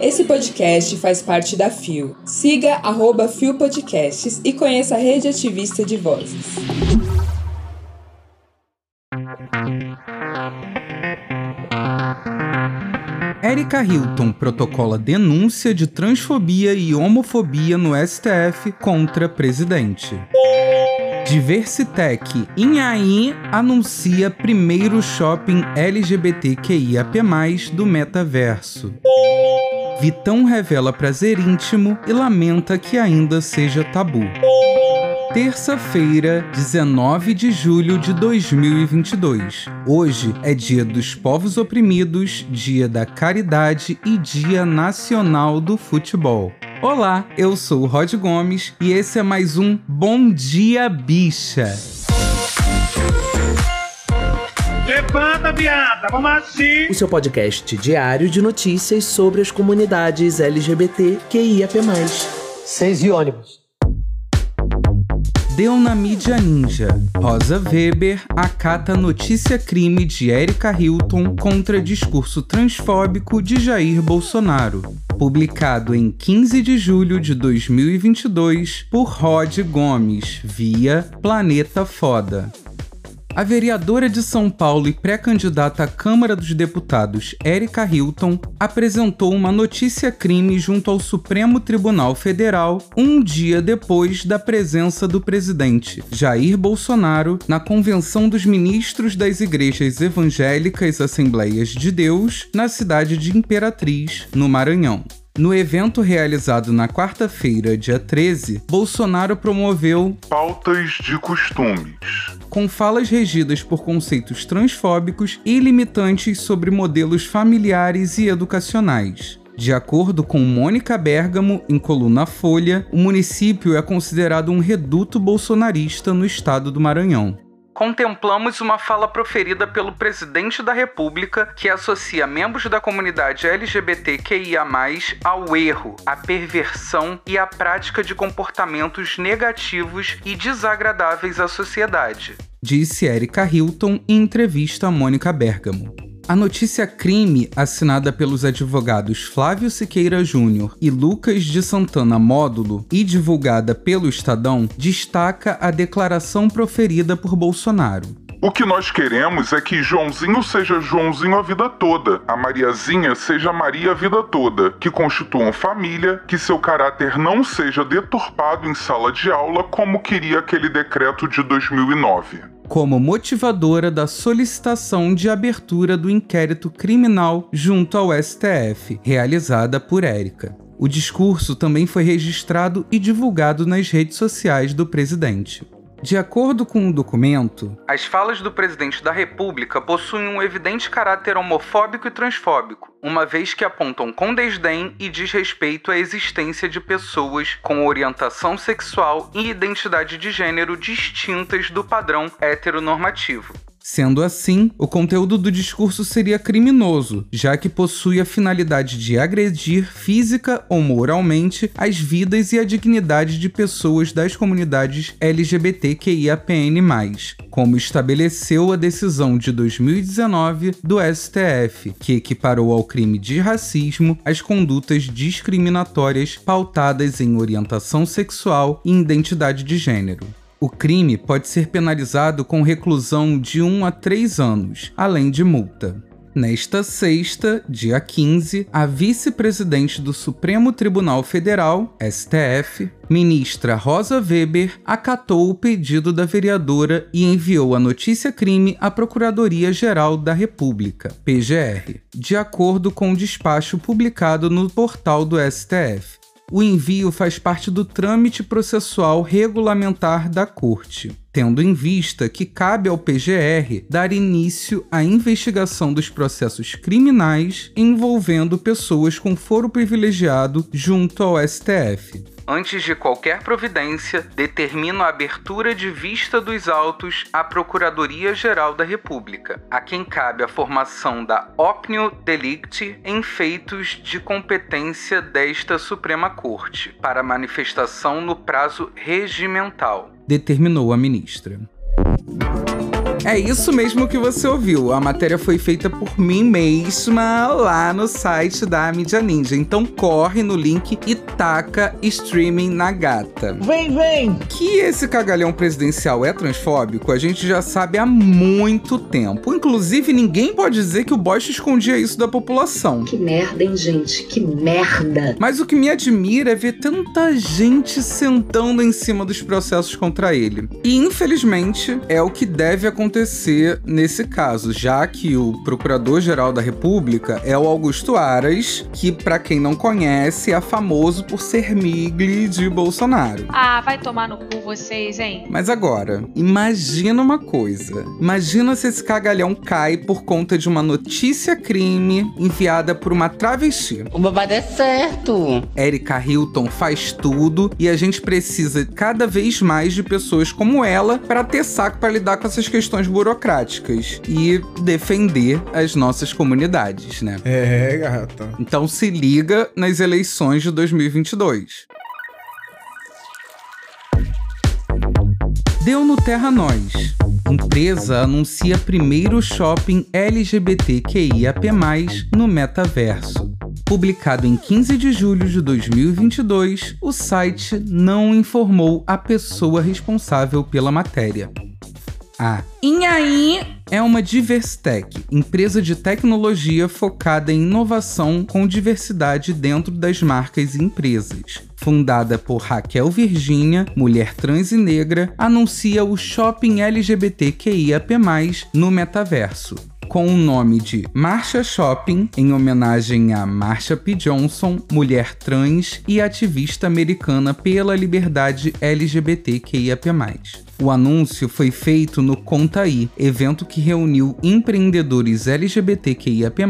Esse podcast faz parte da FIO. Siga arroba FIO Podcasts e conheça a rede ativista de vozes. Erika Hilton protocola denúncia de transfobia e homofobia no STF contra presidente. Diversitec Inhaí anuncia primeiro shopping LGBTQIAP+, do metaverso. Vitão revela prazer íntimo e lamenta que ainda seja tabu. Terça-feira, 19 de julho de 2022. Hoje é Dia dos Povos Oprimidos, Dia da Caridade e Dia Nacional do Futebol. Olá, eu sou o Rod Gomes e esse é mais um Bom Dia Bicha. Levanta, viada, vamos assim. O seu podcast diário de notícias sobre as comunidades LGBT QIAP+. Seis e ônibus. Deu na mídia ninja. Rosa Weber acata notícia crime de Erika Hilton contra discurso transfóbico de Jair Bolsonaro. Publicado em 15 de julho de 2022 por Rod Gomes, via Planeta Foda. A vereadora de São Paulo e pré-candidata à Câmara dos Deputados, Erika Hilton, apresentou uma notícia-crime junto ao Supremo Tribunal Federal um dia depois da presença do presidente Jair Bolsonaro na Convenção dos Ministros das Igrejas Evangélicas Assembleias de Deus, na cidade de Imperatriz, no Maranhão. No evento realizado na quarta-feira, dia 13, Bolsonaro promoveu pautas de costumes, com falas regidas por conceitos transfóbicos e limitantes sobre modelos familiares e educacionais. De acordo com Mônica Bergamo, em coluna Folha, o município é considerado um reduto bolsonarista no estado do Maranhão contemplamos uma fala proferida pelo presidente da República que associa membros da comunidade LGBTQIA, ao erro, à perversão e à prática de comportamentos negativos e desagradáveis à sociedade. Disse Erika Hilton em entrevista a Mônica Bergamo. A notícia crime, assinada pelos advogados Flávio Siqueira Júnior e Lucas de Santana Módulo e divulgada pelo Estadão, destaca a declaração proferida por Bolsonaro. O que nós queremos é que Joãozinho seja Joãozinho a vida toda, a Mariazinha seja Maria a vida toda, que constituam família, que seu caráter não seja deturpado em sala de aula como queria aquele decreto de 2009 como motivadora da solicitação de abertura do inquérito criminal junto ao STF, realizada por Érica. O discurso também foi registrado e divulgado nas redes sociais do presidente. De acordo com o documento, as falas do presidente da República possuem um evidente caráter homofóbico e transfóbico, uma vez que apontam com desdém e desrespeito à existência de pessoas com orientação sexual e identidade de gênero distintas do padrão heteronormativo. Sendo assim, o conteúdo do discurso seria criminoso, já que possui a finalidade de agredir física ou moralmente as vidas e a dignidade de pessoas das comunidades LGBTQIAPN+, como estabeleceu a decisão de 2019 do STF, que equiparou ao crime de racismo as condutas discriminatórias pautadas em orientação sexual e identidade de gênero. O crime pode ser penalizado com reclusão de 1 a 3 anos, além de multa. Nesta sexta, dia 15, a vice-presidente do Supremo Tribunal Federal, STF, ministra Rosa Weber, acatou o pedido da vereadora e enviou a notícia-crime à Procuradoria-Geral da República, PGR, de acordo com o despacho publicado no portal do STF o envio faz parte do trâmite processual regulamentar da Corte, tendo em vista que cabe ao PGR dar início à investigação dos processos criminais envolvendo pessoas com foro privilegiado junto ao STF antes de qualquer providência, determino a abertura de vista dos autos à Procuradoria-Geral da República, a quem cabe a formação da opnio delicti em feitos de competência desta Suprema Corte, para manifestação no prazo regimental, determinou a ministra. É isso mesmo que você ouviu. A matéria foi feita por mim mesma lá no site da Mídia Ninja. Então corre no link e taca streaming na gata. Vem, vem! Que esse cagalhão presidencial é transfóbico, a gente já sabe há muito tempo. Inclusive, ninguém pode dizer que o Bosch escondia isso da população. Que merda, hein, gente? Que merda! Mas o que me admira é ver tanta gente sentando em cima dos processos contra ele. E infelizmente é o que deve acontecer nesse caso, já que o Procurador-Geral da República é o Augusto Aras, que para quem não conhece é famoso por ser migle de Bolsonaro. Ah, vai tomar no cu vocês, hein? Mas agora, imagina uma coisa. Imagina se esse cagalhão cai por conta de uma notícia crime enviada por uma travesti. O babado é certo. Erika Hilton faz tudo e a gente precisa cada vez mais de pessoas como ela para ter saco para lidar com essas questões burocráticas e defender as nossas comunidades, né? É, gata. Então se liga nas eleições de 2022. Deu no Terra Nós. Empresa anuncia primeiro shopping LGBTQIAP+, no metaverso. Publicado em 15 de julho de 2022, o site não informou a pessoa responsável pela matéria. A Inhaí é uma Diverstech, empresa de tecnologia focada em inovação com diversidade dentro das marcas e empresas. Fundada por Raquel Virgínia, mulher trans e negra, anuncia o shopping LGBTQIAP+, no metaverso, com o nome de Marcha Shopping, em homenagem a Marsha P. Johnson, mulher trans e ativista americana pela liberdade LGBTQIAP+. O anúncio foi feito no Contaí, evento que reuniu empreendedores LGBTQIAP+,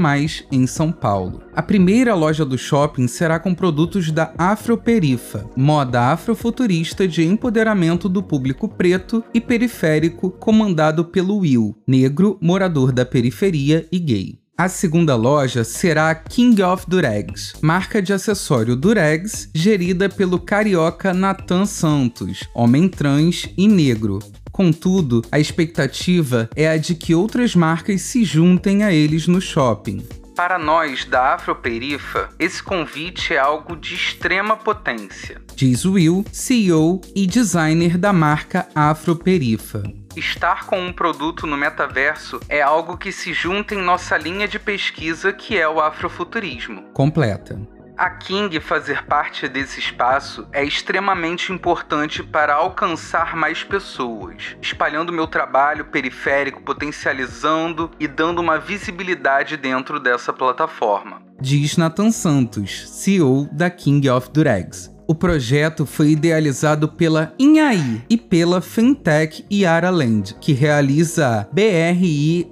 em São Paulo. A primeira loja do shopping será com produtos da Afroperifa, moda afrofuturista de empoderamento do público preto e periférico comandado pelo Will, negro, morador da periferia e gay. A segunda loja será a King of Duregs, marca de acessório Duregs, gerida pelo carioca Nathan Santos, homem trans e negro. Contudo, a expectativa é a de que outras marcas se juntem a eles no shopping. Para nós da Afroperifa, esse convite é algo de extrema potência, diz Will, CEO e designer da marca Afroperifa. Estar com um produto no metaverso é algo que se junta em nossa linha de pesquisa que é o afrofuturismo. Completa. A King fazer parte desse espaço é extremamente importante para alcançar mais pessoas, espalhando meu trabalho periférico, potencializando e dando uma visibilidade dentro dessa plataforma. Diz Nathan Santos, CEO da King of Duregs. O projeto foi idealizado pela Inhaí e pela Fintech Yara Land, que realiza a BRIFW,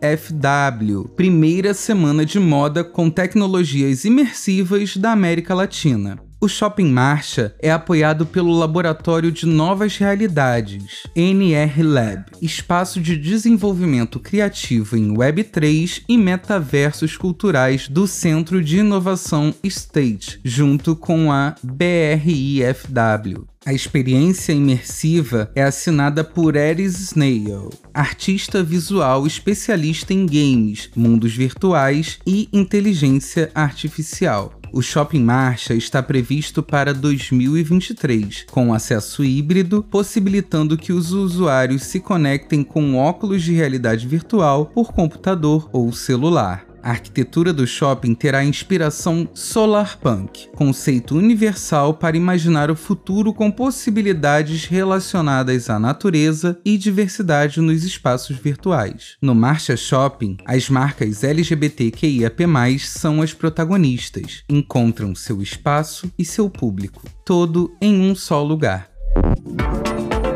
primeira semana de moda com tecnologias imersivas da América Latina. O Shopping Marcha é apoiado pelo Laboratório de Novas Realidades, NR Lab, espaço de desenvolvimento criativo em Web3 e metaversos culturais do Centro de Inovação State, junto com a BRIFW. A experiência imersiva é assinada por Eris Snail, artista visual especialista em games, mundos virtuais e inteligência artificial. O Shopping Marcha está previsto para 2023, com acesso híbrido, possibilitando que os usuários se conectem com óculos de realidade virtual por computador ou celular. A arquitetura do shopping terá inspiração solarpunk, conceito universal para imaginar o futuro com possibilidades relacionadas à natureza e diversidade nos espaços virtuais. No Marcha Shopping, as marcas LGBTQIAP+, são as protagonistas, encontram seu espaço e seu público, todo em um só lugar.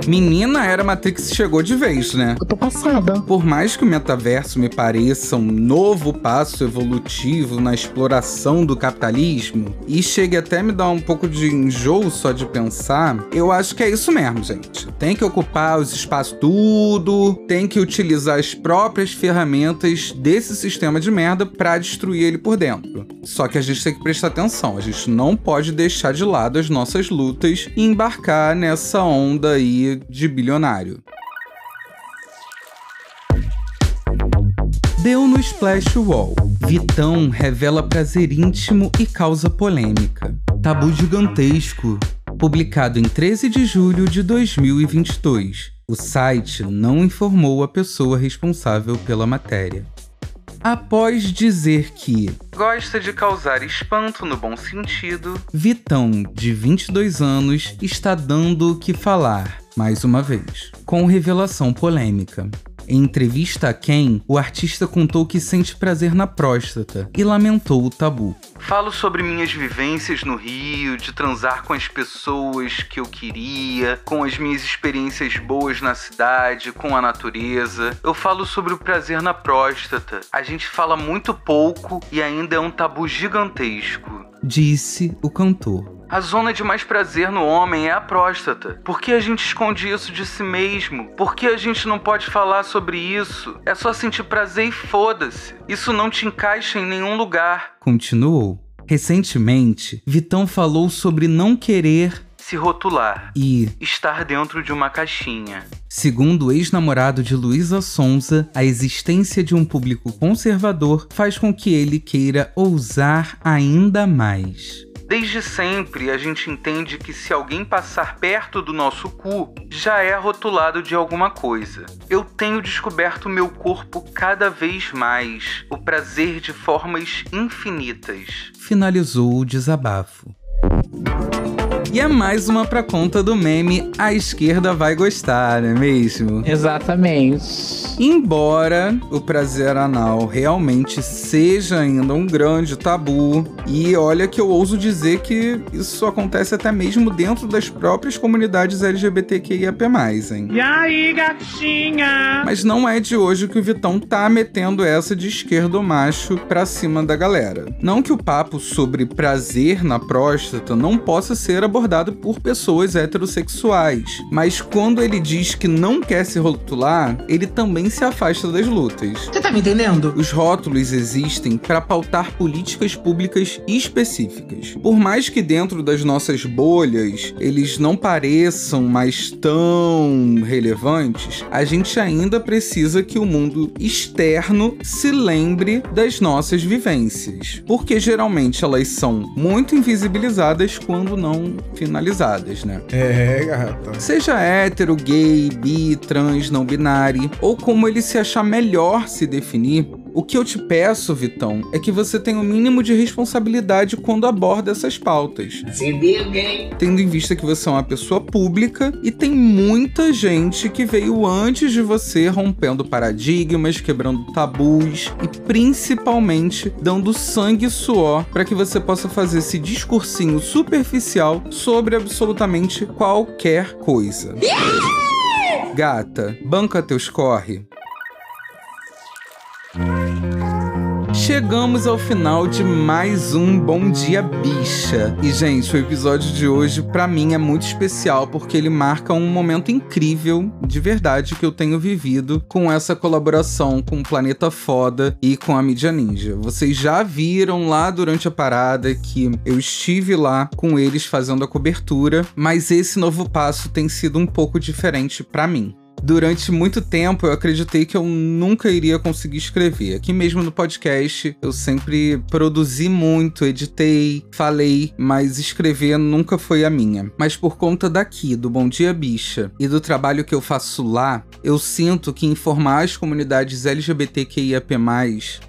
Menina, era Matrix chegou de vez, né? Eu tô passada. Por mais que o metaverso me pareça um novo passo evolutivo na exploração do capitalismo e chegue até me dar um pouco de enjoo só de pensar, eu acho que é isso mesmo, gente. Tem que ocupar os espaços tudo, tem que utilizar as próprias ferramentas desse sistema de merda para destruir ele por dentro. Só que a gente tem que prestar atenção, a gente não pode deixar de lado as nossas lutas e embarcar nessa onda aí de bilionário. Deu no Splash Wall. Vitão revela prazer íntimo e causa polêmica. Tabu gigantesco. Publicado em 13 de julho de 2022. O site não informou a pessoa responsável pela matéria. Após dizer que gosta de causar espanto no bom sentido, Vitão, de 22 anos, está dando o que falar, mais uma vez, com revelação polêmica. Em entrevista a Ken, o artista contou que sente prazer na próstata e lamentou o tabu. Falo sobre minhas vivências no Rio, de transar com as pessoas que eu queria, com as minhas experiências boas na cidade, com a natureza. Eu falo sobre o prazer na próstata. A gente fala muito pouco e ainda é um tabu gigantesco. Disse o cantor. A zona de mais prazer no homem é a próstata. Por que a gente esconde isso de si mesmo? Por que a gente não pode falar sobre isso? É só sentir prazer e foda-se. Isso não te encaixa em nenhum lugar. Continuou. Recentemente, Vitão falou sobre não querer se rotular e estar dentro de uma caixinha. Segundo o ex-namorado de Luísa Sonza, a existência de um público conservador faz com que ele queira ousar ainda mais. Desde sempre a gente entende que se alguém passar perto do nosso cu, já é rotulado de alguma coisa. Eu tenho descoberto meu corpo cada vez mais, o prazer de formas infinitas. Finalizou o desabafo. E é mais uma pra conta do meme A esquerda vai gostar, não é mesmo? Exatamente. Embora o prazer anal realmente seja ainda um grande tabu, e olha que eu ouso dizer que isso acontece até mesmo dentro das próprias comunidades LGBTQIAP+, hein? E aí, gatinha? Mas não é de hoje que o Vitão tá metendo essa de esquerdo macho pra cima da galera. Não que o papo sobre prazer na próstata não possa ser abordado por pessoas heterossexuais, mas quando ele diz que não quer se rotular, ele também se afasta das lutas. Você tá me entendendo? Os rótulos existem para pautar políticas públicas específicas. Por mais que dentro das nossas bolhas eles não pareçam mais tão relevantes, a gente ainda precisa que o mundo externo se lembre das nossas vivências, porque geralmente elas são muito invisibilizadas quando não finalizadas, né? É, gata. Seja hétero, gay, bi, trans, não binário, ou como ele se achar melhor se definir, o que eu te peço, Vitão, é que você tenha o mínimo de responsabilidade quando aborda essas pautas. Se viu, gay? Tendo em vista que você é uma pessoa pública e tem muita gente que veio antes de você rompendo paradigmas, quebrando tabus e principalmente dando sangue e suor para que você possa fazer esse discursinho superficial sobre absolutamente qualquer coisa. Gata, banca teus corre. Chegamos ao final de mais um Bom Dia Bicha. E, gente, o episódio de hoje, para mim, é muito especial porque ele marca um momento incrível, de verdade, que eu tenho vivido com essa colaboração com o Planeta Foda e com a Mídia Ninja. Vocês já viram lá durante a parada que eu estive lá com eles fazendo a cobertura, mas esse novo passo tem sido um pouco diferente para mim. Durante muito tempo eu acreditei que eu nunca iria conseguir escrever. Aqui mesmo no podcast eu sempre produzi muito, editei, falei, mas escrever nunca foi a minha. Mas por conta daqui, do Bom Dia Bicha e do trabalho que eu faço lá, eu sinto que informar as comunidades LGBTQIAP+,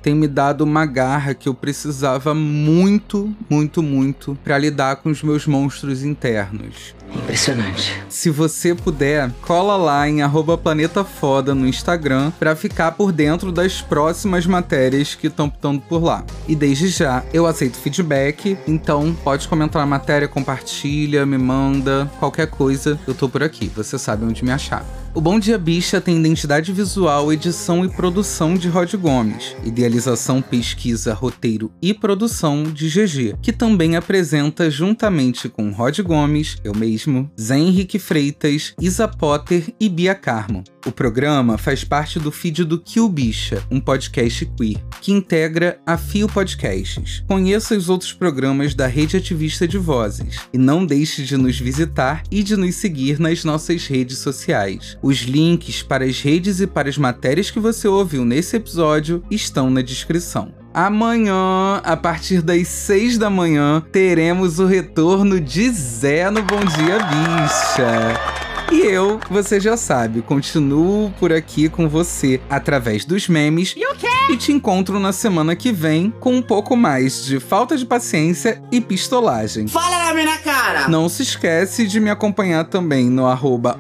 tem me dado uma garra que eu precisava muito, muito, muito para lidar com os meus monstros internos. Impressionante. Se você puder, cola lá em arroba Planeta Foda no Instagram para ficar por dentro das próximas matérias que estão estando por lá. E desde já, eu aceito feedback, então pode comentar a matéria, compartilha, me manda, qualquer coisa, eu tô por aqui, você sabe onde me achar. O Bom Dia Bicha tem identidade visual, edição e produção de Rod Gomes, idealização, pesquisa, roteiro e produção de GG, que também apresenta juntamente com Rod Gomes, eu mesmo, Zé Henrique Freitas, Isa Potter e Bia Carmo. O programa faz parte do feed do Kill Bicha, um podcast queer, que integra a Fio Podcasts. Conheça os outros programas da Rede Ativista de Vozes e não deixe de nos visitar e de nos seguir nas nossas redes sociais. Os links para as redes e para as matérias que você ouviu nesse episódio estão na descrição. Amanhã, a partir das 6 da manhã, teremos o retorno de Zé no Bom Dia Bicha. E eu, você já sabe, continuo por aqui com você através dos memes. E te encontro na semana que vem com um pouco mais de falta de paciência e pistolagem. Fala na minha cara! Não se esquece de me acompanhar também no arroba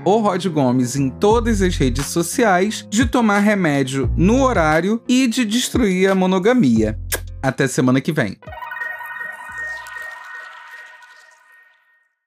Gomes em todas as redes sociais, de tomar remédio no horário e de destruir a monogamia. Até semana que vem.